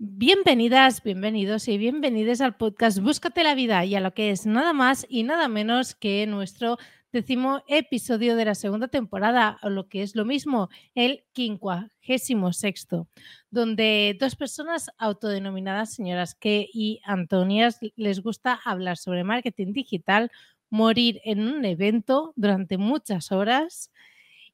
Bienvenidas, bienvenidos y bienvenidas al podcast Búscate la vida y a lo que es nada más y nada menos que nuestro décimo episodio de la segunda temporada, o lo que es lo mismo, el quincuagésimo sexto, donde dos personas autodenominadas señoras que y Antonias les gusta hablar sobre marketing digital, morir en un evento durante muchas horas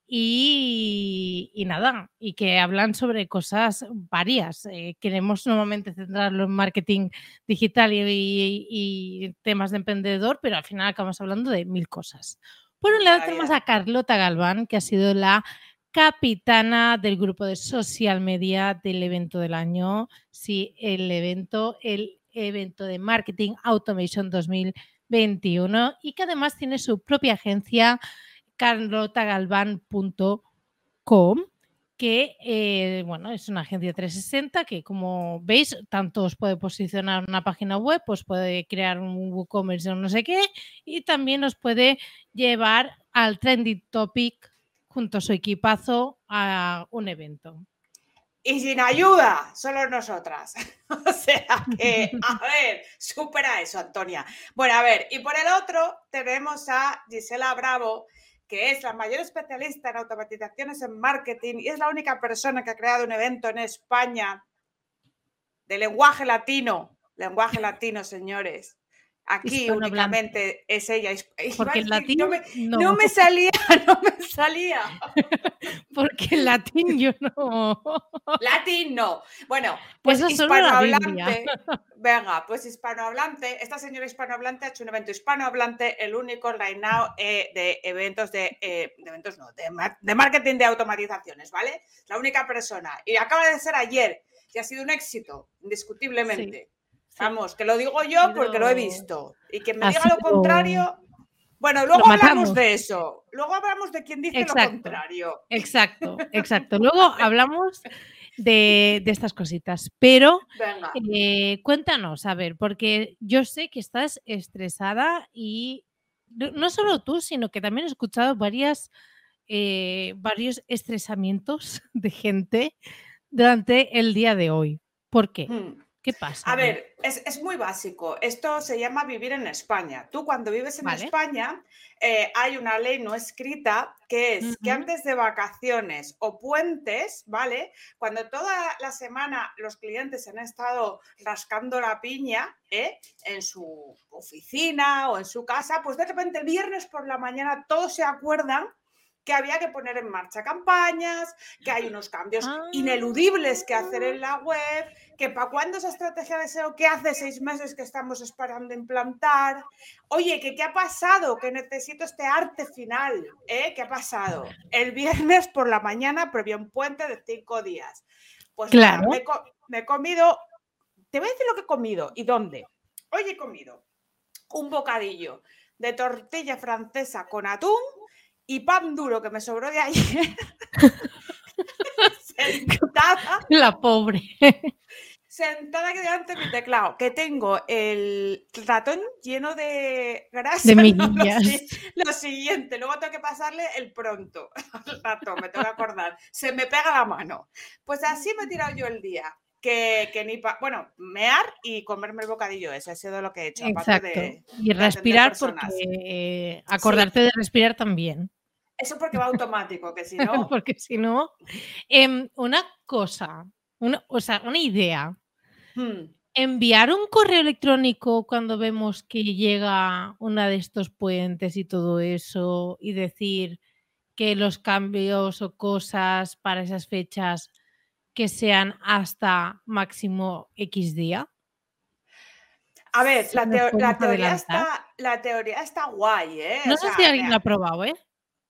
y, nada, y que hablan sobre cosas varias. Eh, queremos normalmente centrarlo en marketing digital y, temas de emprendedor, pero al final acabamos hablando de mil cosas. Por un lado tenemos a Carlota Galván, que ha sido la capitana del grupo de social media del evento del año. Sí, el evento, el evento de Marketing Automation 2021 y que además tiene su propia agencia carlotagalván.com que eh, bueno, es una agencia 360 que como veis, tanto os puede posicionar una página web, pues puede crear un WooCommerce o no sé qué, y también os puede llevar al trending topic junto a su equipazo a un evento. Y sin ayuda, solo nosotras. o sea que, a ver, supera eso, Antonia. Bueno, a ver, y por el otro tenemos a Gisela Bravo, que es la mayor especialista en automatizaciones en marketing y es la única persona que ha creado un evento en España de lenguaje latino. Lenguaje latino, señores. Aquí únicamente es ella. Porque el latín no me, salía, no me salía. Porque el latín yo no. Latín no. Bueno, pues hispanohablante. Venga, pues hispanohablante. Esta señora hispanohablante ha hecho un evento hispanohablante, el único right now eh, de eventos de, eh, de eventos no, de, de marketing de automatizaciones, ¿vale? La única persona. Y acaba de ser ayer y ha sido un éxito, indiscutiblemente. Vamos, que lo digo yo porque lo he visto. Y que me diga lo contrario. Bueno, luego hablamos de eso. Luego hablamos de quién dice lo contrario. Exacto, exacto. Luego hablamos de, estas cositas. Pero eh, cuéntanos, a ver, porque yo sé que estás estresada y no solo tú, sino que también he escuchado varias, eh, varios estresamientos de gente durante el día de hoy. ¿Por qué? Hmm. ¿Qué pasa? A ver, es, muy básico. Esto se llama vivir en España. Tú cuando vives en España eh, hay una ley no escrita que es que antes de vacaciones o puentes, ¿vale? Cuando toda la semana los clientes han estado rascando la piña ¿eh? en su oficina o en su casa, pues de repente el viernes por la mañana todos se acuerdan que había que poner en marcha campañas, que hay unos cambios ah. ineludibles que hacer en la web, que para cuándo esa estrategia de SEO que hace seis meses que estamos esperando implantar. Oye, que qué ha pasado, que necesito este arte final, ¿eh? ¿Qué ha pasado? El viernes por la mañana previo un puente de cinco días. Pues claro, me, me he comido, te voy a decir lo que he comido y dónde. Hoy he comido un bocadillo de tortilla francesa con atún y pan duro que me sobró de ayer. sentada. La pobre. Sentada aquí delante de mi teclado, que tengo el ratón lleno de grasa. De lo, siguiente, luego tengo que pasarle el pronto al ratón, me tengo que acordar. Se me pega la mano. Pues así me he tirado yo el día. Que, que, ni pa, bueno, mear y comerme el bocadillo, ese ha sido lo que he hecho. Exacto. y respirar, porque acordarte de respirar también. Eso porque va automático, que si no. porque si no. Em, una cosa, una, o sea, una idea. Hmm. Enviar un correo electrónico cuando vemos que llega una de estos puentes y todo eso y decir que los cambios o cosas para esas fechas que sean hasta máximo X día. A ver, la, teoría está, la, teoría está, guay, ¿eh? No sé si alguien lo ha probado, ¿eh?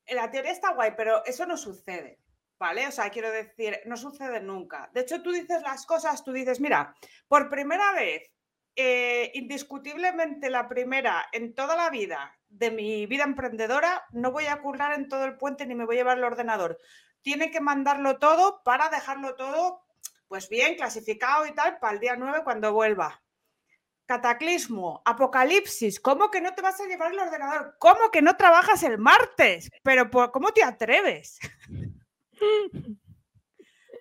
la teoría está guay, pero eso no sucede, ¿vale? O sea, quiero decir, no sucede nunca. De hecho, tú dices las cosas, tú dices, mira, por primera vez, eh, indiscutiblemente la primera en toda la vida de mi vida emprendedora, no voy a currar en todo el puente ni me voy a llevar el ordenador. Tiene que mandarlo todo para dejarlo todo, pues bien, clasificado y tal, para el día 9 cuando vuelva. Cataclismo, apocalipsis, ¿cómo que no te vas a llevar el ordenador? ¿Cómo que no trabajas el martes? Pero ¿cómo te atreves?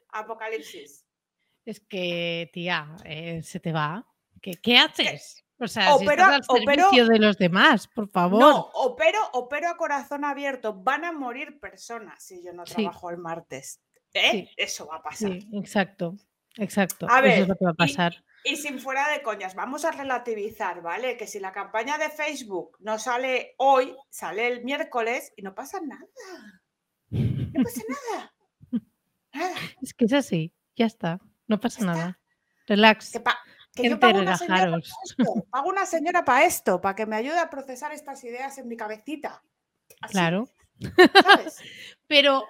apocalipsis. Es que, tía, eh, se te va. ¿Qué, qué haces? O sea, si estás al servicio de los demás, por favor. No, opero, opero a corazón abierto. Van a morir personas si yo no trabajo el martes. ¿Eh? Eso va a pasar. Sí, exacto, exacto. A ver, Eso es lo que va a pasar. Y, sin fuera de coñas, vamos a relativizar, ¿vale? Que si la campaña de Facebook no sale hoy, sale el miércoles y no pasa nada. No pasa nada. nada. Es que es así, ya está, no pasa nada. Relax. Que yo pago una, señora para esto, pago una señora para esto, para que me ayude a procesar estas ideas en mi cabecita. Claro. Pero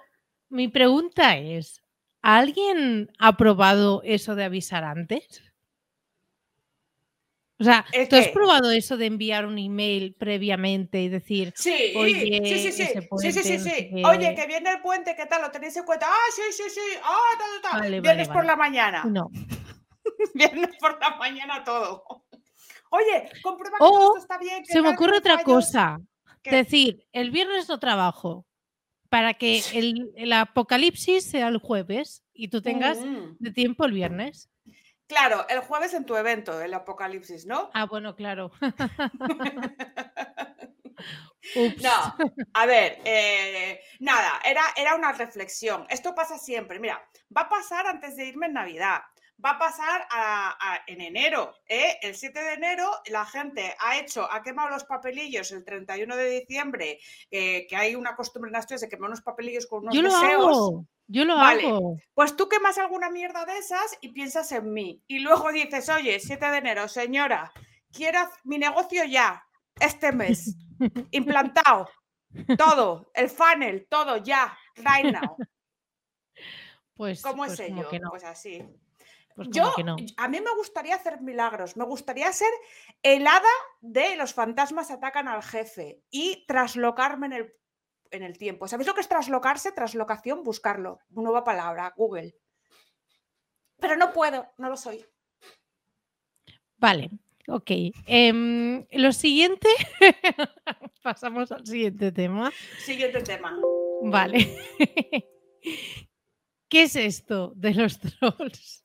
mi pregunta es, ¿alguien ha probado eso de avisar antes? O sea, ¿tú has probado eso de enviar un email previamente y decir, sí, oye, sí, sí, sí, sí, sí, sí, oye, que viene el puente, ¿qué tal? ¿Lo tenéis en cuenta? Ah, sí, sí, sí, ah, tal, tal, vale, Vienes por la mañana. No. Viernes por la mañana todo. Oye, comprueba que todo está bien. se me ocurre otra cosa. Decir, el viernes no trabajo para que el, apocalipsis sea el jueves y tú tengas mm. de tiempo el viernes. Claro, el jueves en tu evento, el apocalipsis, ¿no? Ah, bueno, claro. No, a ver, eh, nada, era, era una reflexión. Esto pasa siempre. Mira, va a pasar antes de irme en Navidad va a pasar en enero. ¿eh? El 7 de enero la gente ha hecho, ha quemado los papelillos el 31 de diciembre, eh, que hay una costumbre en Asturias de quemar unos papelillos con unos yo Lo hago. Yo lo hago. Pues tú quemas alguna mierda de esas y piensas en mí. Y luego dices, oye, 7 de enero, señora, quiero mi negocio ya, este mes, implantado, todo, el funnel, todo ya, right now. Pues, ¿Cómo es pues ello? Pues así. Pues yo, a mí me gustaría hacer milagros, me gustaría ser el hada de los fantasmas atacan al jefe y traslocarme en el, en el tiempo. ¿Sabéis lo que es traslocarse? Traslocación, buscarlo. Nueva palabra, Google. Pero no puedo, no lo soy. Vale, ok. Em, lo siguiente, pasamos al siguiente tema. Siguiente tema. Vale. ¿Qué es esto de los trolls?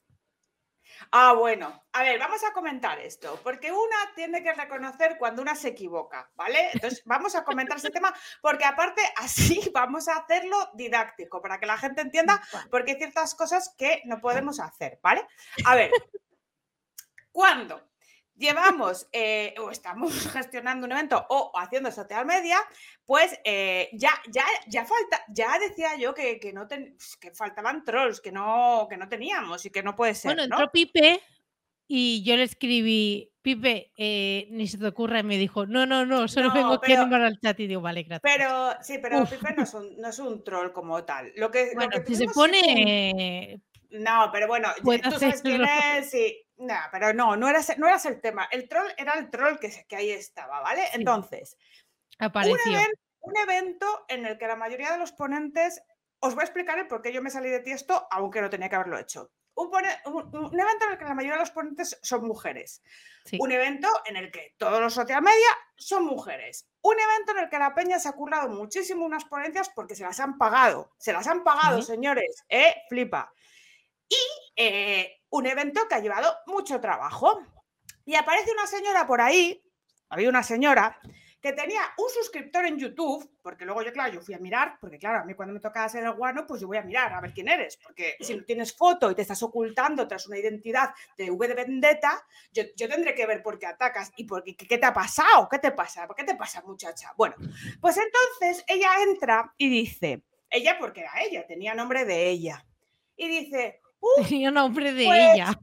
Ah, bueno. A ver, vamos a comentar esto, porque una tiene que reconocer cuando una se equivoca, ¿vale? Entonces, vamos a comentar este tema, porque aparte así vamos a hacerlo didáctico, para que la gente entienda, porque hay ciertas cosas que no podemos hacer, ¿vale? A ver, ¿cuándo? Llevamos eh, o estamos gestionando un evento o haciendo social media, pues eh, ya, ya, ya falta, ya decía yo que, no pues, que faltaban trolls, que no, que no teníamos y que no puede ser. Bueno, entró Pipe y yo le escribí, Pipe, eh, ni se te ocurra, y me dijo, no, no, no, solo vengo aquí a al chat y digo, vale, gracias. Pero sí, pero Pipe no es, un, no es, un, troll como tal. Lo que, bueno, si se pone. No, pero bueno, tú sabes quién es, sí. No, pero no, no eras, no eras el tema. El troll era el troll que, que ahí estaba, ¿vale? Entonces, Un, evento en el que la mayoría de los ponentes, os voy a explicar el por qué yo me salí de tiesto, aunque no tenía que haberlo hecho. Un, evento en el que la mayoría de los ponentes son mujeres. Un evento en el que todos los social media son mujeres. Un evento en el que la peña se ha currado muchísimo unas ponencias porque se las han pagado. Se las han pagado, señores. ¿eh? Flipa. Y eh, un evento que ha llevado mucho trabajo. Y aparece una señora por ahí, había una señora que tenía un suscriptor en YouTube, porque luego yo, claro, yo fui a mirar, porque claro, a mí cuando me toca ser el guano, pues yo voy a mirar a ver quién eres, porque si no tienes foto y te estás ocultando tras una identidad de V de Vendetta, yo, tendré que ver por qué atacas y por qué, qué te ha pasado, qué te pasa, qué te pasa, muchacha. Bueno, pues entonces ella entra y dice, ella porque era ella, tenía nombre de ella, y dice, Tenía nombre de pues, ella.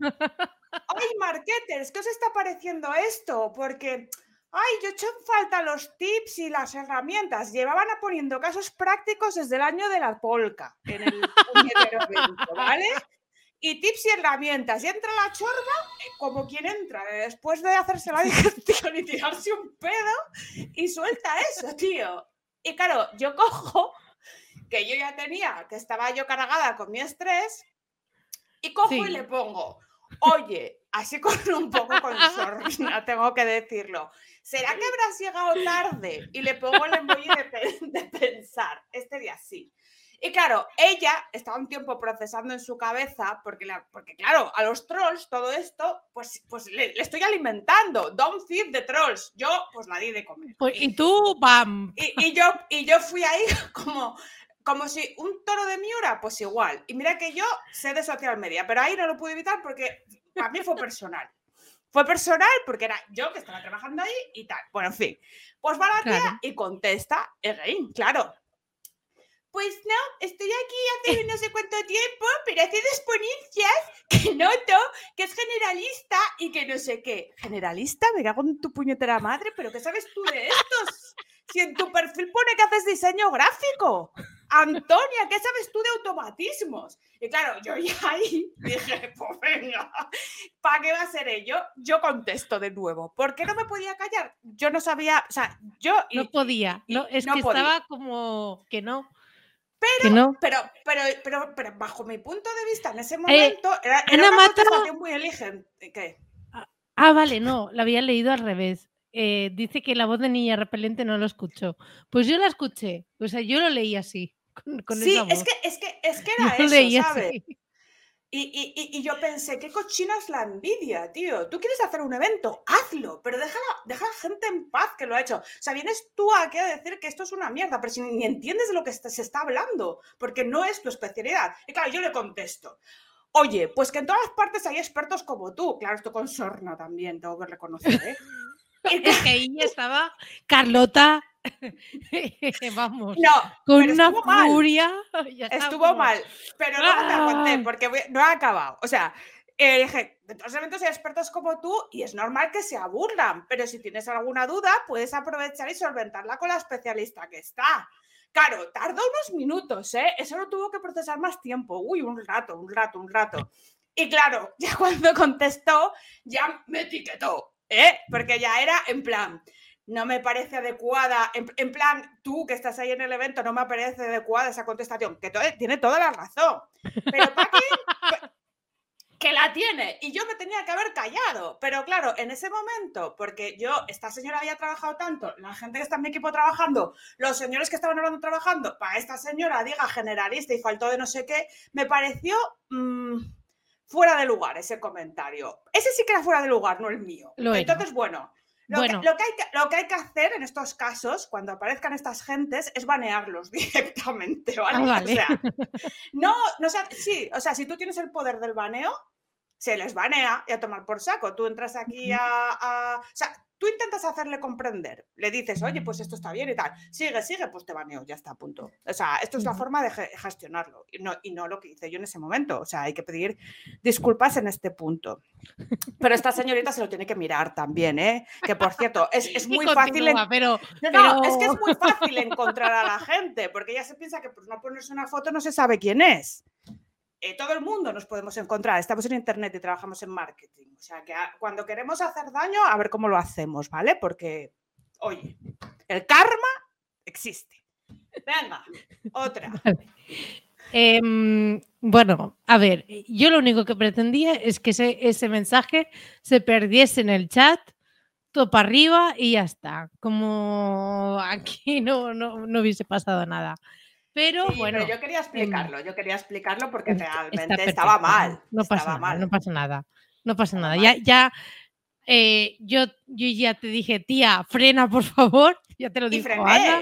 Ay, marketers, ¿qué os está pareciendo esto? Porque, ay, yo he hecho falta los tips y las herramientas. Llevaban a poniendo casos prácticos desde el año de la polca en el evento, ¿vale? Y tips y herramientas. Y entra la chorba eh, como quien entra, eh, después de hacerse la digestión y tirarse un pedo, y suelta eso, tío. Y claro, yo cojo, que yo ya tenía, que estaba yo cargada con mi estrés, y cojo y le pongo, oye, así con un poco con sorna, tengo que decirlo. ¿Será que habrás llegado tarde? Y le pongo el emoji de, de pensar, este día sí. Y claro, ella estaba un tiempo procesando en su cabeza, porque, porque claro, a los trolls todo esto, pues, pues le, estoy alimentando. Don't feed the trolls. Yo, pues la di de comer. Pues, y tú, ¡bam! Y, yo, y yo fui ahí como, como si un toro de Miura, pues igual. Y mira que yo sé de social media, pero ahí no lo pude evitar porque para mí fue personal. Fue personal porque era yo que estaba trabajando ahí y tal. Bueno, en fin. Pues va la tía y contesta, claro, pues no, estoy aquí hace no sé cuánto tiempo, pero hace dos ponencias que noto que es generalista y que no sé qué. ¿Generalista? Me cago en tu puñetera madre, pero ¿qué sabes tú de estos? Si en tu perfil pone que haces diseño gráfico. Antonia, ¿qué sabes tú de automatismos? Y claro, yo ya ahí dije, pues venga, ¿para qué va a ser ello? Yo contesto de nuevo. ¿Por qué no me podía callar? Yo no sabía, o sea, yo... no podía, no, es que estaba como que no. Pero, pero, pero, pero, pero, bajo mi punto de vista, en ese eh, momento era, una Mata... muy elegante. ¿Qué? Ah, ah, vale, no, la había leído al revés. Eh, dice que la voz de niña repelente no lo escuchó. Pues yo la escuché, o sea, yo lo leí así. sí, es que, es que, es que era eso, ¿sabes? Y, yo pensé, qué cochina es la envidia, tío. Tú quieres hacer un evento, hazlo, pero deja, deja a la gente en paz que lo ha hecho. O sea, vienes tú aquí a decir que esto es una mierda, pero si ni entiendes de lo que se está hablando, porque no es tu especialidad. Y claro, yo le contesto. Oye, pues que en todas partes hay expertos como tú. Claro, esto con sorna también, tengo que reconocer, ¿eh? es que ahí estaba Carlota Vamos. No, con una furia. Estuvo mal, pero no te aguanté porque no ha acabado. O sea, eh, dije, de todos eventos hay expertos como tú y es normal que se aburran, pero si tienes alguna duda, puedes aprovechar y solventarla con la especialista que está. Claro, tardó unos minutos, ¿eh? Eso no tuvo que procesar más tiempo. Uy, un rato, un rato, un rato. Y claro, ya cuando contestó, ya me etiquetó, ¿eh? Porque ya era en plan, no me parece adecuada, en, plan, tú que estás ahí en el evento, no me parece adecuada esa contestación, que tiene toda la razón. Pero Paqui, que la tiene, y yo me tenía que haber callado. Pero claro, en ese momento, porque yo, esta señora había trabajado tanto, la gente que está en mi equipo trabajando, los señores que estaban hablando trabajando, para esta señora diga generalista y faltó de no sé qué, me pareció... Mm, fuera de lugar ese comentario. Ese sí que era fuera de lugar, no el mío. Entonces, bueno, lo, bueno. que, lo, que hay que, lo, que, hay que, hacer en estos casos, cuando aparezcan estas gentes, es banearlos directamente, ¿vale? Ah, o sea, no, no sí, o sea, si tú tienes el poder del baneo, se les banea y a tomar por saco. Tú entras aquí a, a, O sea, Tú intentas hacerle comprender, le dices, oye, pues esto está bien y tal, sigue, sigue, pues te baneo, ya está, punto. O sea, esto es la forma de gestionarlo y no, y no lo que hice yo en ese momento. O sea, hay que pedir disculpas en este punto. Pero esta señorita se lo tiene que mirar también, ¿eh? Que por cierto, es, es muy fácil. pero, no, es que es muy fácil encontrar a la gente, porque ella se piensa que por no ponerse una foto no se sabe quién es. Eh, todo el mundo nos podemos encontrar. Estamos en Internet y trabajamos en marketing. O sea, que cuando queremos hacer daño, a ver cómo lo hacemos, ¿vale? Porque, oye, el karma existe. Venga, otra. Em, bueno, a ver, yo lo único que pretendía es que ese, mensaje se perdiese en el chat, para arriba y ya está. Como aquí no, no, no hubiese pasado nada. Pero bueno. yo quería explicarlo, yo quería explicarlo porque realmente estaba mal. No pasa nada, no pasa nada. No pasa nada. Ya, ya eh, yo, yo ya te dije, tía, frena, por favor. Ya te lo dije.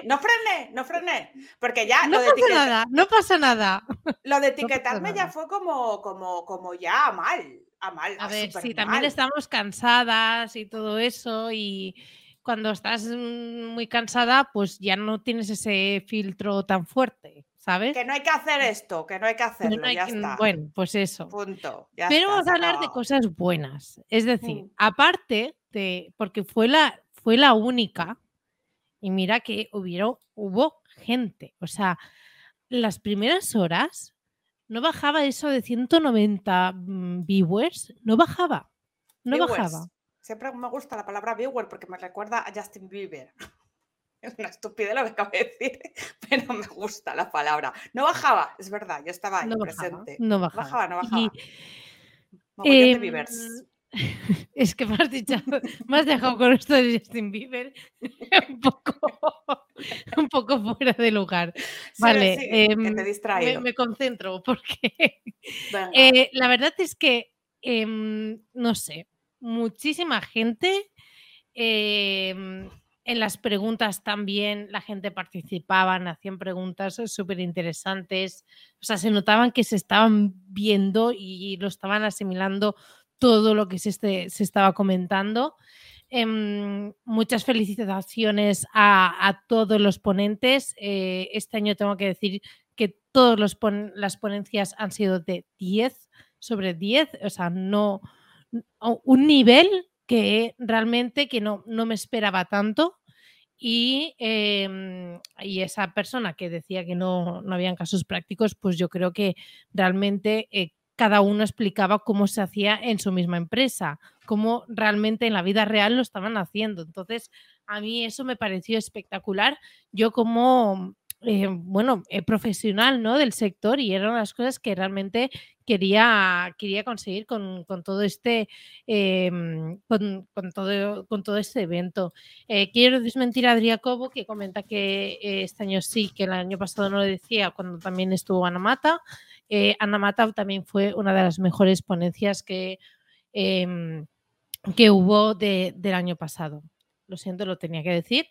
no frené, no frené. Porque ya. No pasa nada, no pasa nada. Lo de etiquetarme ya fue como, como, como ya mal. A mal. A, ver, sí, también estamos cansadas y todo eso. Y cuando estás mm, muy cansada, pues ya no tienes ese filtro tan fuerte, ¿sabes? Que no hay que hacer esto, que no hay que hacerlo, ya está. Bueno, pues eso. Punto. Pero vamos a hablar de cosas buenas. Es decir, mm. aparte de, porque fue la, fue la única, y mira que hubieron, hubo gente, o sea, las primeras horas no bajaba eso de 190 mm, viewers, no bajaba, no bajaba. Siempre me gusta la palabra viewer porque me recuerda a Justin Bieber. Es una estupidez lo que acabo de decir, pero me gusta la palabra. No bajaba, es verdad, yo estaba ahí presente. no bajaba. bajaba. No bajaba, em, Es que me has dicho, me has dejado con esto de Justin Bieber un poco. un poco fuera de lugar. vale, em, me, concentro porque eh, la verdad es que, em, no sé, muchísima gente em, en las preguntas también la gente participaba, hacían preguntas súper interesantes, o sea, se notaban que se estaban viendo y lo estaban asimilando todo lo que se, este, se estaba comentando. Em, muchas felicitaciones a, todos los ponentes. Eh, este año tengo que decir que todas las ponencias han sido de 10 sobre 10, o sea, no un nivel que realmente que no, no me esperaba tanto. Y, em, y, esa persona que decía que no, no habían casos prácticos, pues yo creo que realmente eh, cada uno explicaba cómo se hacía en su misma empresa, cómo realmente en la vida real lo estaban haciendo. Entonces, a mí eso me pareció espectacular. Yo como, eh, bueno, eh, profesional ¿no? del sector y eran las cosas que realmente quería, quería conseguir con, todo este em, con, todo, con todo este evento. Eh, quiero desmentir a Cobo, que comenta que este año sí, que el año pasado no lo decía cuando también estuvo Anamata. Eh, Ana Mata también fue una de las mejores ponencias que, em, que hubo del año pasado. Lo siento, lo tenía que decir.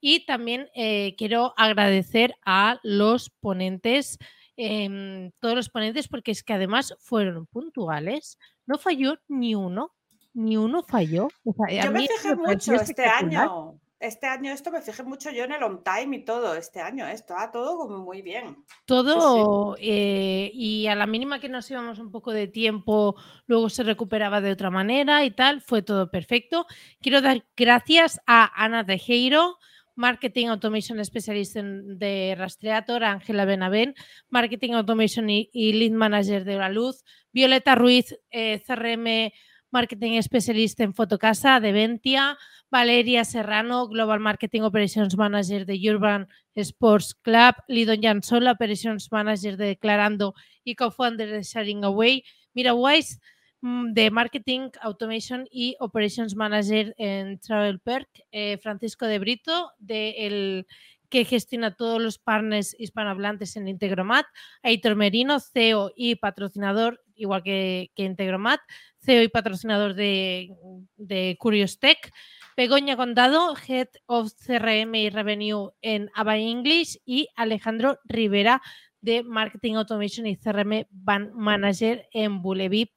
Y también eh, quiero agradecer a los ponentes, em, todos los ponentes, porque es que además fueron puntuales. No falló ni uno, ni uno falló. Yo me fijé mucho este año este año esto me fijé mucho yo en el on time y todo, este año, esto, ¿eh? todo como muy bien. Todo, eh, y a la mínima que nos íbamos un poco de tiempo, luego se recuperaba de otra manera y tal, fue todo perfecto. Quiero dar gracias a Ana Tejero, Marketing Automation Specialist de Rastreator, Ángela Benavén, Marketing Automation y, Lead Manager de La Luz, Violeta Ruiz, eh, CRM Marketing Specialist en Fotocasa de Ventia, Valeria Serrano, Global Marketing Operations Manager de Urban Sports Club, Lidon Jansol, Operations Manager de Declarando y co-founder de Sharing Away, Mira Wise, de Marketing Automation y Operations Manager en Travel Perk, eh, Francisco de Brito, de el que gestiona todos los partners hispanohablantes en Integromat, Aitor Merino, CEO y patrocinador, igual que, que Integromat, CEO y patrocinador de, de Curious Tech, Begoña Condado, Head of CRM y Revenue en Ava English y Alejandro Rivera de Marketing Automation y CRM Manager en Bulevip.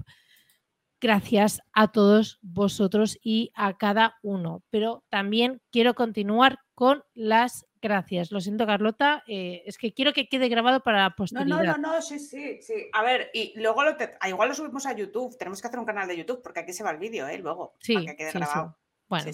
Gracias a todos vosotros y a cada uno. Pero también quiero continuar con las gracias. Lo siento, Carlota. Eh, es que quiero que quede grabado para la posteridad. No, no, no, sí, sí, sí. A ver, y luego lo ah, igual lo subimos a YouTube. Tenemos que hacer un canal de YouTube porque aquí se va el vídeo, ¿eh? Luego. Sí, para que quede grabado. Bueno,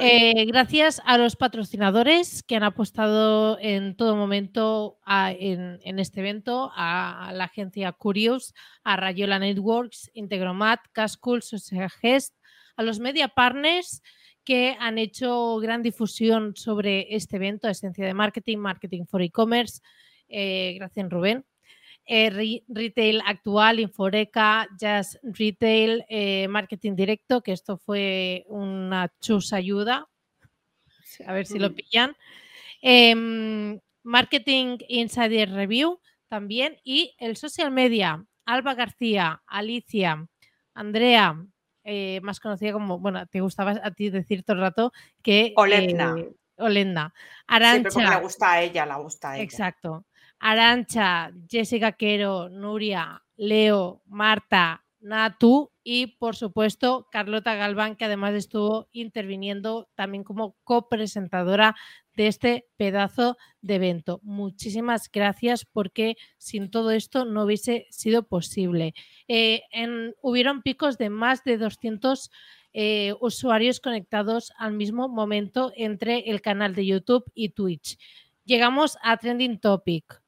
eh, gracias a los patrocinadores que han apostado en todo momento en, este evento, a, la agencia Curious, a Rayola Networks, Integromat, Cascool, Social Gest, a los media partners que han hecho gran difusión sobre este evento, Esencia de Marketing, Marketing for E-Commerce. Eh, gracias, Rubén. Eh, retail actual, Inforeca, Jazz Retail, eh, Marketing Directo, que esto fue una chus ayuda. A ver si lo pillan. Em, Marketing Insider Review también. Y el social media, Alba García, Alicia, Andrea, eh, más conocida como, bueno, te gustaba a ti decir todo el rato que... Olenda. Olenda. Arancha. le gusta a ella, la gusta a ella. Exacto. Arancha, Jessica Quero, Nuria, Leo, Marta, Natu y por supuesto Carlota Galván, que además estuvo interviniendo también como copresentadora de este pedazo de evento. Muchísimas gracias porque sin todo esto no hubiese sido posible. Eh, hubieron picos de más de 200 eh, usuarios conectados al mismo momento entre el canal de YouTube y Twitch. Llegamos a Trending Topic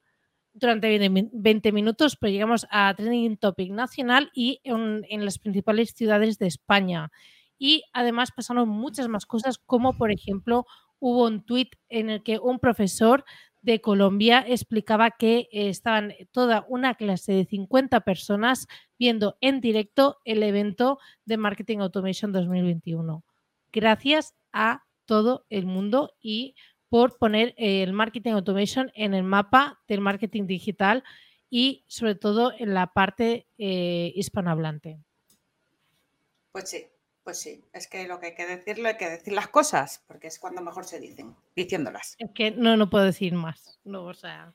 durante 20 minutos, pues llegamos a Trending Topic nacional y en, las principales ciudades de España. Y además pasaron muchas más cosas, como por ejemplo hubo un tuit en el que un profesor de Colombia explicaba que estaban toda una clase de 50 personas viendo en directo el evento de Marketing Automation 2021. Gracias a todo el mundo y por poner el marketing automation en el mapa del marketing digital y sobre todo en la parte eh, hispanohablante. Pues sí, pues sí, es que lo que hay que decirlo hay que decir las cosas, porque es cuando mejor se dicen, diciéndolas. Es que no, no puedo decir más, no, o sea,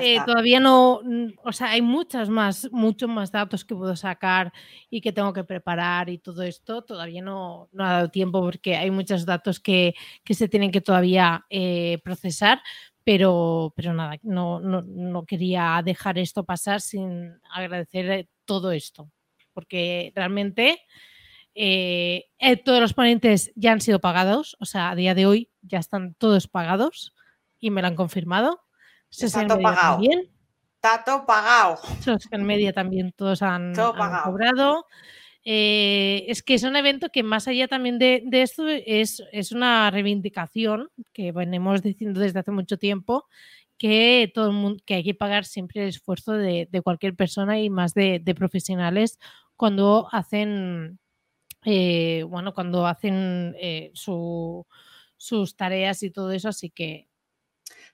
eh, todavía no, o sea, hay muchas más, muchos más datos que puedo sacar y que tengo que preparar y todo esto, todavía no, no ha dado tiempo porque hay muchos datos que, que se tienen que todavía eh, procesar, pero, pero nada, no, no, no, quería dejar esto pasar sin agradecer eh, todo esto, porque realmente todos los ponentes ya han sido pagados, o sea, a día de hoy ya están todos pagados y me lo han confirmado. Está todo pagado. Está todo pagado. en media también todos han, cobrado. Eh, es que es un evento que más allá también de, esto es, es, una reivindicación que venimos diciendo desde hace mucho tiempo que todo el mundo que hay que pagar siempre el esfuerzo de, cualquier persona y más de, profesionales cuando hacen eh, bueno cuando hacen eh, sus tareas y todo eso así que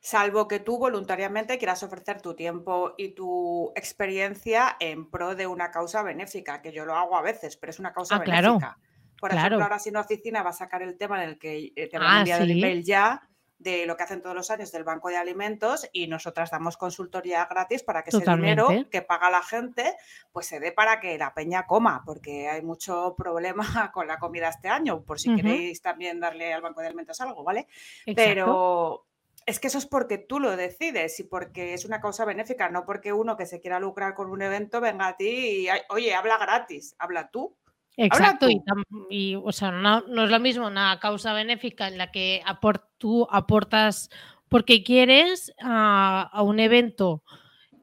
salvo que tú voluntariamente quieras ofrecer tu tiempo y tu experiencia en pro de una causa benéfica, que yo lo hago a veces, pero es una causa ah, benéfica. Por ejemplo, ahora si una oficina va a sacar el tema en el que eh, te van a ah, enviar el email ya de lo que hacen todos los años del Banco de Alimentos y nosotras damos consultoría gratis para que ese dinero que paga la gente pues se dé para que la peña coma, porque hay mucho problema con la comida este año, por si queréis también darle al Banco de Alimentos algo, ¿vale? Pero es que eso es porque tú lo decides y porque es una causa benéfica, no porque uno que se quiera lucrar con un evento venga a ti y, oye, habla gratis, habla tú. Exacto, Y, o sea, no, es lo mismo una causa benéfica en la que tú aportas porque quieres a, un evento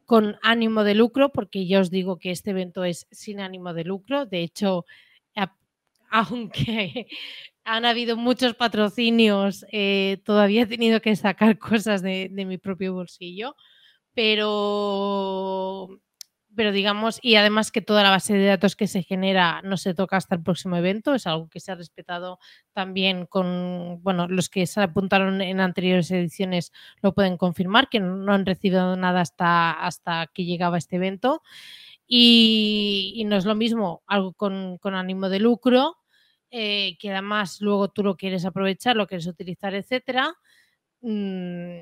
con ánimo de lucro, porque ya os digo que este evento es sin ánimo de lucro, de hecho, aunque han habido muchos patrocinios, eh, todavía he tenido que sacar cosas de, mi propio bolsillo, pero, pero digamos, y además que toda la base de datos que se genera no se toca hasta el próximo evento, es algo que se ha respetado también con, bueno, los que se apuntaron en anteriores ediciones lo pueden confirmar, que no han recibido nada hasta, hasta que llegaba este evento. Y, no es lo mismo algo con, con ánimo de lucro eh, que además luego tú lo quieres aprovechar, lo quieres utilizar, etcétera. Mm,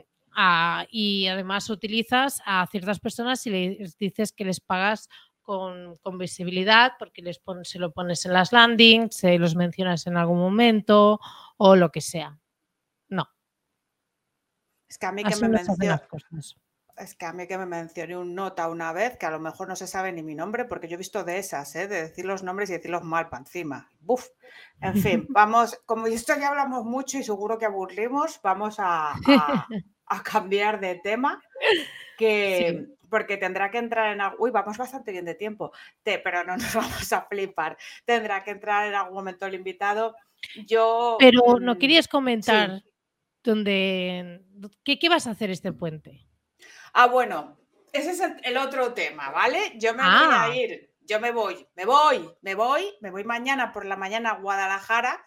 y además utilizas a ciertas personas y les dices que les pagas con, visibilidad porque les se lo pones en las landings, se los mencionas en algún momento o lo que sea. No. Es que a mí que me mencionas es que a mí que me mencioné un nota una vez, que a lo mejor no se sabe ni mi nombre, porque yo he visto de esas, ¿eh? de decir los nombres y decirlos mal para encima. Buf. En fin, vamos, como esto ya hablamos mucho y seguro que aburrimos, vamos a, cambiar de tema, que, porque tendrá que entrar en... Uy, vamos bastante bien de tiempo, pero no nos vamos a flipar. Tendrá que entrar en algún momento el invitado. Yo... Pero no mm, querías comentar dónde... ¿Qué, ¿Qué vas a hacer este puente? Ah, bueno, ese es el, otro tema, ¿vale? Yo me voy a ah. ir, yo me voy, me voy, me voy, me voy mañana por la mañana a Guadalajara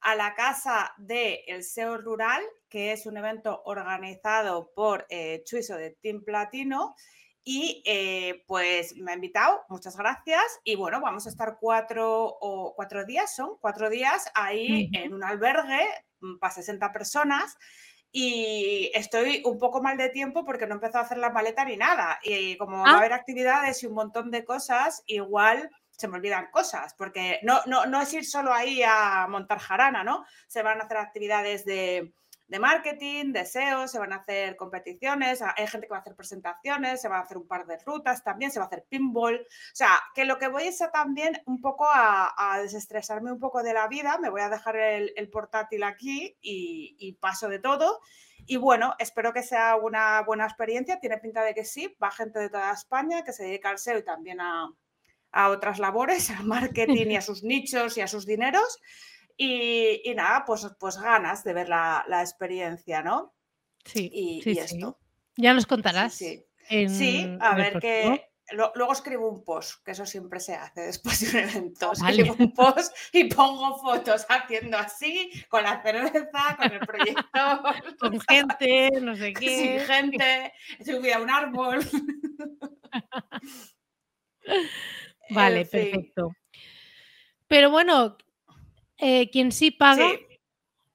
a la casa del El SEO Rural, que es un evento organizado por eh, Chuiso de Team Platino. Y eh, pues me ha invitado, muchas gracias. Y bueno, vamos a estar cuatro o cuatro días, son cuatro días ahí en un albergue mm, para 60 personas y estoy un poco mal de tiempo porque no he empezado a hacer la maleta ni nada. Y como va a ah. haber actividades y un montón de cosas, igual se me olvidan cosas, porque no, no, no es ir solo ahí a montar jarana, ¿no? Se van a hacer actividades de, de marketing, de SEO, se van a hacer competiciones, hay gente que va a hacer presentaciones, se van a hacer un par de rutas también, se va a hacer pinball. O sea, que lo que voy es a también un poco a, desestresarme un poco de la vida, me voy a dejar el, portátil aquí y, paso de todo. Y bueno, espero que sea una buena experiencia, tiene pinta de que sí, va gente de toda España que se dedica al SEO y también a, a otras labores, al marketing y a sus nichos y a sus dineros. Y, nada, pues, pues ganas de ver la, experiencia, ¿no? Sí, y, esto. Ya nos contarás. Sí, sí. a ver qué, luego escribo un post, que eso siempre se hace después de un evento. Escribo un post y pongo fotos haciendo así, con la cerveza, con el proyecto. Con gente, no sé qué. Sin gente, subida a un árbol. Vale, perfecto. Pero bueno, eh, quien sí paga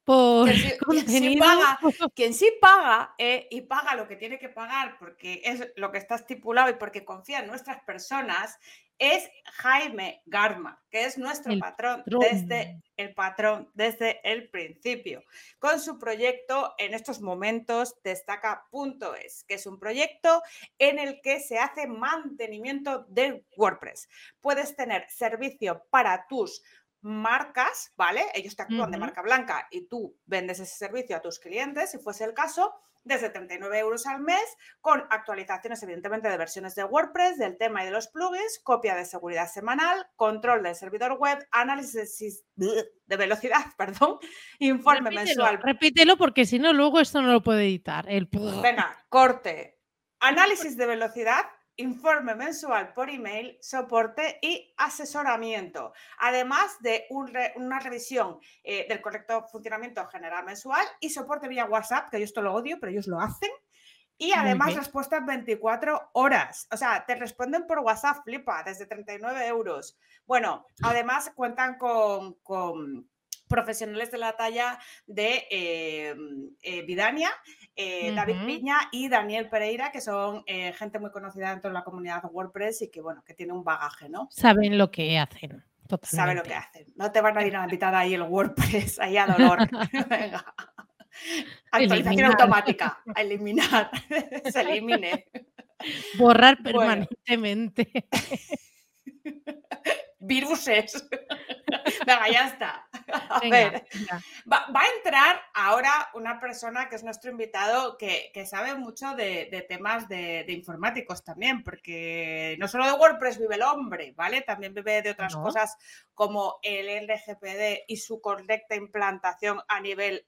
por quien, sí, paga, quien sí paga eh, y paga lo que tiene que pagar porque es lo que está estipulado y porque confía en nuestras personas es Jaime Garma, que es nuestro patrón, desde el patrón desde el principio, con su proyecto en estos momentos destaca.es, que es un proyecto en el que se hace mantenimiento de WordPress. Puedes tener servicio para tus marcas, ¿vale? Ellos te actúan de marca blanca y tú vendes ese servicio a tus clientes, si fuese el caso, desde 39 euros al mes, con actualizaciones, evidentemente, de versiones de WordPress, del tema y de los plugins, copia de seguridad semanal, control del servidor web, análisis de velocidad, perdón, informe mensual. Repítelo porque si no, luego esto no lo puede editar. El... Venga, corte. Análisis de velocidad, informe mensual por email, soporte y asesoramiento, además de una revisión eh, del correcto funcionamiento general mensual y soporte vía WhatsApp, que yo esto lo odio, pero ellos lo hacen. Y además respuestas 24 horas. O sea, te responden por WhatsApp, flipa, desde 39 euros. Bueno, además cuentan con profesionales de la talla de eh, eh, Vidania, eh, David Piña y Daniel Pereira, que son gente muy conocida dentro de la comunidad WordPress y que, bueno, que tienen un bagaje, ¿no? Saben lo que hacen. Saben lo que hacen. No te van a ir a invitar ahí el WordPress, ahí a dolor. Venga. Actualización automática, a eliminar, se elimine. Borrar permanentemente. Viruses. Venga, ya está. A ver, Va, a entrar ahora una persona que es nuestro invitado que, sabe mucho de, temas de, informáticos también, porque no solo de WordPress vive el hombre, ¿vale? También vive de otras cosas como el LGPD y su correcta implantación a nivel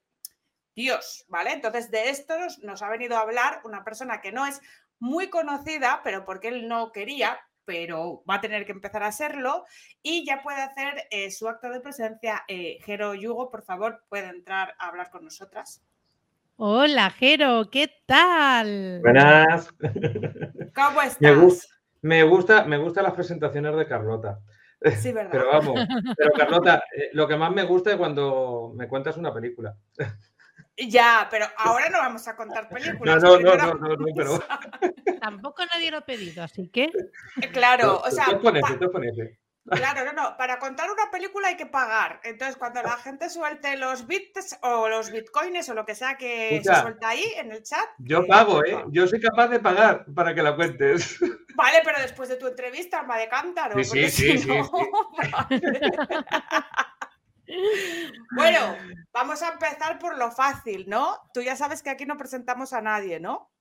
Dios, ¿vale? Entonces de esto nos ha venido a hablar una persona que no es muy conocida, pero porque él no quería, pero va a tener que empezar a hacerlo y ya puede hacer eh, su acto de presencia. Eh, Jero Yugo, por favor, puede entrar a hablar con nosotras. Hola, Jero, ¿qué tal? Buenas. ¿Cómo estás? Me, gusta, me, gustan las presentaciones de Carlota. Sí, verdad. Pero vamos, pero Carlota, eh, lo que más me gusta es cuando me cuentas una película. Ya, pero ahora no vamos a contar películas. No, no, no, no, no, pero... Tampoco nadie lo ha pedido, así que... Eh, claro, o sea... Ponete, Claro, no, no. Para contar una película hay que pagar. Entonces, cuando la gente suelte los bits o los bitcoins o lo que sea que se suelta ahí en el chat. Yo eh, pago, ¿eh? Yo soy capaz de pagar para que la cuentes. Vale, pero después de tu entrevista, alma de cántaro. Sí, sí, sí, sí, Bueno, vamos a empezar por lo fácil, ¿no? Tú ya sabes que aquí no presentamos a nadie, ¿no?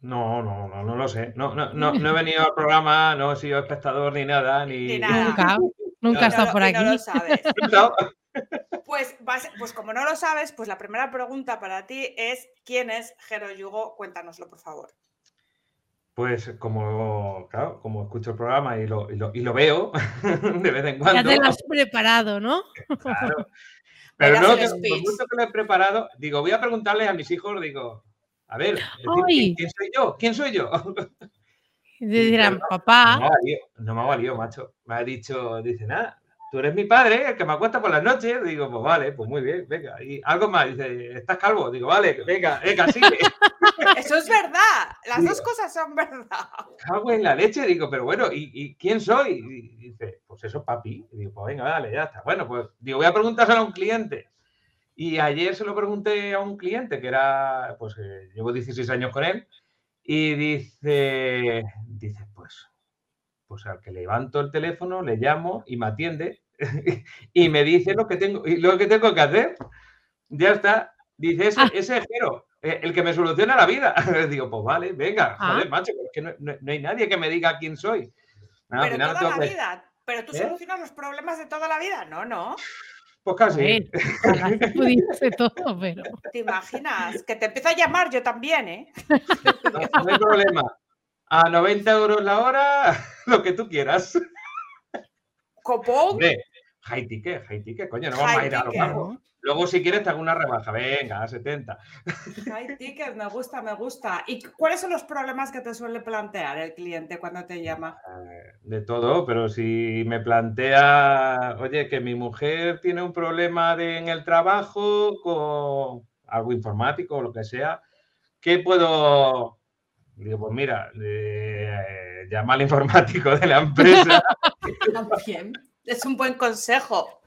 No, no, no, no lo sé. No, no, no, he venido al programa, no he sido espectador ni nada. Ni, Nunca, nunca he estado por aquí. No lo sabes. Pues, pues como no lo sabes, pues la primera pregunta para ti es ¿quién es Jero Yugo? Cuéntanoslo, por favor. Pues como, claro, como escucho el programa y lo, y lo, y lo veo de vez en cuando. Ya te lo has preparado, ¿no? Claro. Pero no, que, por mucho que lo he preparado, digo, voy a preguntarle a mis hijos, digo, a ver, ¿quién, soy yo? ¿Quién soy yo? Y dirán, papá. No me, ha valido, macho. Me ha dicho, dice, nada, tú eres mi padre, el que me acuesta por las noches. Digo, pues vale, pues muy bien, venga. Y algo más, dice, ¿estás calvo? Digo, vale, venga, venga, sigue. Eso es verdad, las dos cosas son verdad. Cago en la leche, digo, pero bueno, ¿y, quién soy? Y dice, pues eso, papi. Y digo, pues venga, dale, ya está. Bueno, pues digo, voy a preguntárselo a un cliente. Y ayer se lo pregunté a un cliente que era, pues eh, llevo 16 años con él, y dice, dice, pues, pues al que levanto el teléfono, le llamo y me atiende y me dice lo que tengo, lo que tengo que hacer. Ya está. Dice, ese, ah. ese es Jero, eh, el que me soluciona la vida. Digo, pues vale, venga, ah. joder, macho, es que no, hay nadie que me diga quién soy. pero toda la vida. Pero tú ¿Eh? solucionas los problemas de toda la vida, no, no. Pues casi. todo, pero... ¿Te imaginas? Que te empieza a llamar yo también, ¿eh? No, hay problema. a 90 euros la hora, lo que tú quieras. ¿Copón? High ticket, high ticket, coño, no vamos a ir a lo Luego, si quieres, te hago una rebaja. Venga, a 70. High ticket, me gusta, me gusta. ¿Y cuáles son los problemas que te suele plantear el cliente cuando te llama? Eh, de todo, pero si me plantea, oye, que mi mujer tiene un problema en el trabajo con algo informático o lo que sea, ¿qué puedo...? Digo, pues mira, eh, llama al informático de la empresa. Bien. Es un buen consejo.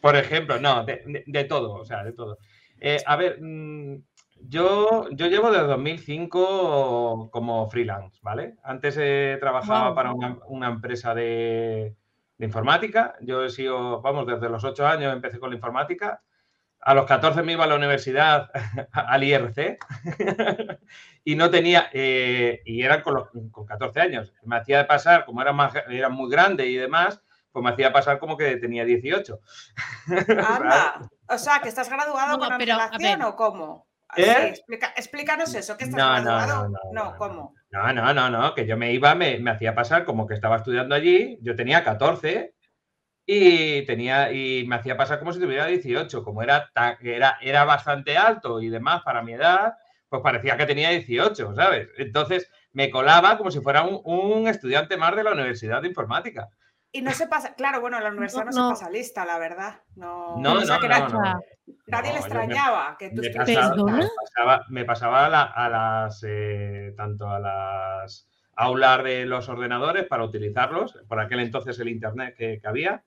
Por ejemplo, no, de, todo, o sea, de todo. Eh, a ver, mm, yo, yo llevo desde 2005 como freelance, ¿vale? Antes eh, trabajaba para una, empresa de, informática. Yo he sido, vamos, desde los 8 años empecé con la informática. A los 14 me iba a la universidad, al IRC, y no tenía, eh, y eran con, con 14 años. Me hacía pasar, como era, más, era muy grande y demás, pues me hacía pasar como que tenía 18. Anda. o sea, que estás graduado con antelación o cómo? ¿Eh? explícanos eso, que estás graduado. No, no, ¿cómo? No, no, no, no, que yo me iba, me, me, hacía pasar como que estaba estudiando allí, yo tenía 14 y tenía y me hacía pasar como si tuviera 18, como era, era, era bastante alto y demás para mi edad, pues parecía que tenía 18, ¿sabes? Entonces me colaba como si fuera un, un estudiante más de la Universidad de Informática. Y no se pasa, claro, bueno, la universidad no, se pasa lista, la verdad. No, no, no, Nadie le extrañaba que tú me pasaba, me pasaba, a, las, eh, tanto a las aulas de los ordenadores para utilizarlos, por aquel entonces el internet que, había,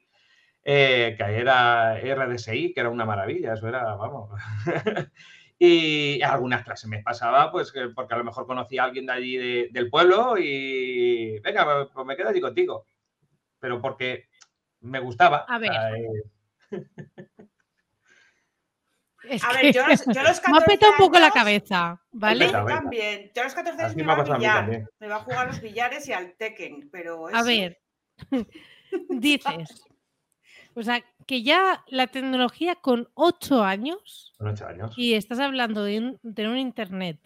eh, que era RDSI, que era una maravilla, eso era, vamos. y algunas clases me pasaba, pues, porque a lo mejor conocía a alguien de allí del pueblo y, venga, pues me quedo allí contigo pero porque me gustaba. A ver. a ver, yo, los, yo los 14 Me apeta un poco la cabeza, ¿vale? Yo también. Yo a los 14 años me iba a billar. Me iba a jugar a los billares y al Tekken, pero A ver, dices, o sea, que ya la tecnología con 8 años... Con 8 años. Y estás hablando de tener un internet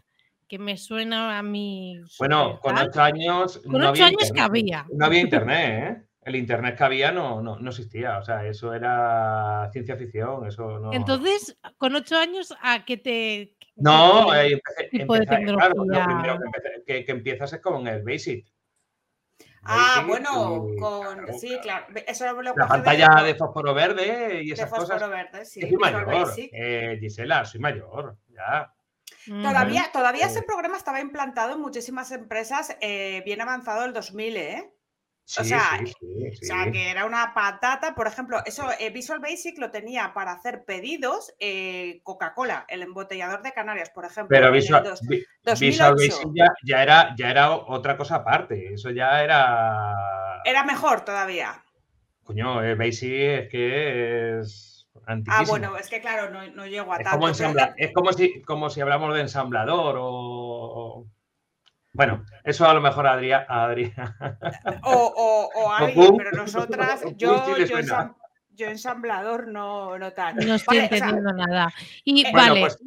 que me suena a mí... Bueno, con 8 años... Con 8 años que había. No había internet, ¿eh? El internet que había no, no, no, existía. O sea, eso era ciencia ficción. Eso no... Entonces, con ocho años, ¿a qué te. No, eh, claro, lo primero que, que, empiezas es con el Basic. Ah, bueno, con. Sí, claro. Eso lo La pantalla de... fósforo verde y esas de fósforo cosas. verde, sí. Soy mayor, eh, Gisela, soy mayor, ya. Todavía, todavía ese programa estaba implantado en muchísimas empresas eh, bien avanzado el 2000, ¿eh? O, sea, que era una patata. Por ejemplo, eso eh, Visual Basic lo tenía para hacer pedidos eh, Coca-Cola, el embotellador de Canarias, por ejemplo. Pero Visual, Basic ya, era, ya era otra cosa aparte. Eso ya era. Era mejor todavía. Coño, eh, Basic es que es. Ah, bueno, es que claro, no, no llego a es tanto. Como es como si, como si hablamos de ensamblador o bueno, eso a lo mejor Adrián. O, o, alguien, pero nosotras, yo, yo, ensamblador no, no tanto. No estoy entendiendo nada. Y eh, vale, pues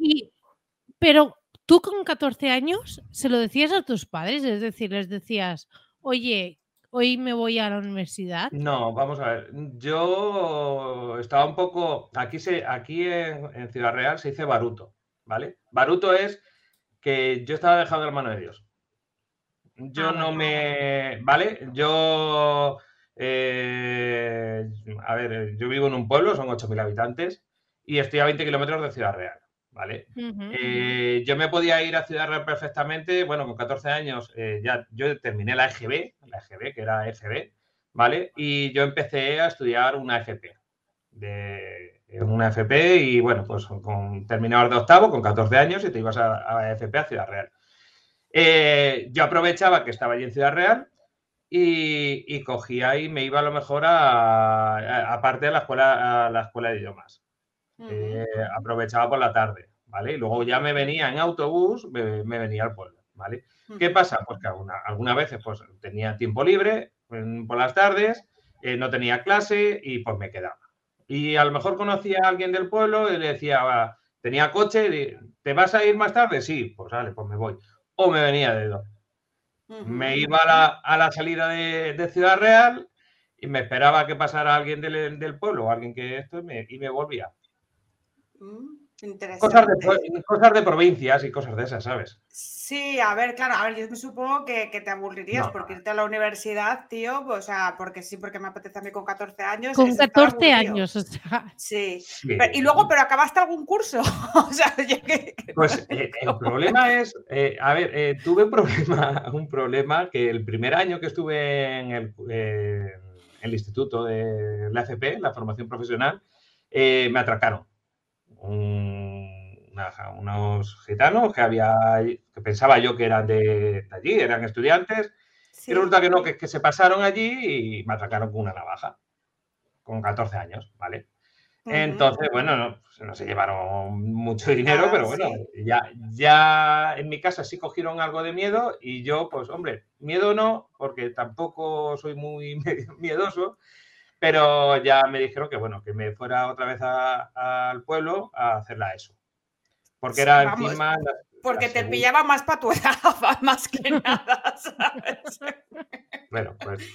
pero tú con 14 años se lo decías a tus padres, es decir, les decías, oye, hoy me voy a la universidad. No, vamos a ver. Yo estaba un poco. Aquí, se, aquí en, en Ciudad Real se dice baruto, ¿vale? Baruto es que yo estaba dejado de la mano de Dios. Yo ah, no me. ¿Vale? Yo. Eh, a ver, yo vivo en un pueblo, son 8.000 habitantes, y estoy a 20 kilómetros de Ciudad Real. ¿Vale? Eh, yo me podía ir a Ciudad Real perfectamente, bueno, con 14 años eh, ya yo terminé la EGB, la EGB, que era FB, ¿vale? Y yo empecé a estudiar una FP, de, una FP y bueno, pues con terminador de octavo, con 14 años, y te ibas a, a FP a Ciudad Real. Eh, yo aprovechaba que estaba allí en Ciudad Real y, cogía y me iba a lo mejor a, aparte de la escuela, a la escuela de idiomas. Eh, aprovechaba por la tarde, ¿vale? Y luego ya me venía en autobús, me, venía al pueblo, ¿vale? ¿Qué pasa? Pues que algunas veces pues, tenía tiempo libre por las tardes, eh, no tenía clase y pues me quedaba. Y a lo mejor conocía a alguien del pueblo y le decía, tenía coche, ¿te vas a ir más tarde? Sí, pues vale, pues me voy o me venía de dos. Me iba a la, salida de, Ciudad Real y me esperaba que pasara alguien del, pueblo o alguien que esto y me, volvía. Mm. Cosas de, cosas de provincias y cosas de esas, ¿sabes? Sí, a ver, claro, a ver, yo me supongo que, te aburrirías porque irte a la universidad, tío, o sea, porque sí, porque me apetece a mí con 14 años. Con 14 años, o sea. Sí. y luego, pero acabaste algún curso. o sea, que, Pues eh, el problema es, eh, a ver, eh, tuve un problema, un problema que el primer año que estuve en el, el instituto de la FP, la formación profesional, me atracaron unos gitanos que había que pensaba yo que eran de, allí, eran estudiantes, y resulta que no, que, que se pasaron allí y me atracaron con una navaja, con 14 años, ¿vale? Entonces, bueno, no, pues no, se llevaron mucho dinero, pero bueno, ya, ya en mi casa sí cogieron algo de miedo y yo, pues hombre, miedo no, porque tampoco soy muy miedoso, pero ya me dijeron que bueno, que me fuera otra vez al pueblo a hacerla eso. Porque era encima. porque te pillaba más para tu edad, más que nada, ¿sabes? Bueno, pues.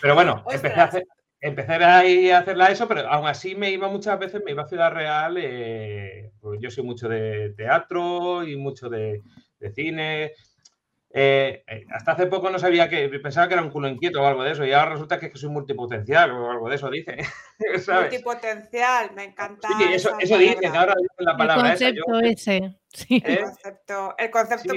Pero bueno, empecé a, hacer, empecé a, hacerla eso, pero aún así me iba muchas veces, me iba a Ciudad Real. Eh, pues yo soy mucho de teatro y mucho de, de cine. Eh, eh, hasta hace poco no sabía que, pensaba que era un culo inquieto o algo de eso, y ahora resulta que, es que soy multipotencial o algo de eso, dice. Multipotencial, me encanta. Sí, eso, eso dicen, ahora dicen la palabra. El concepto ese. Sí. El, concepto, el concepto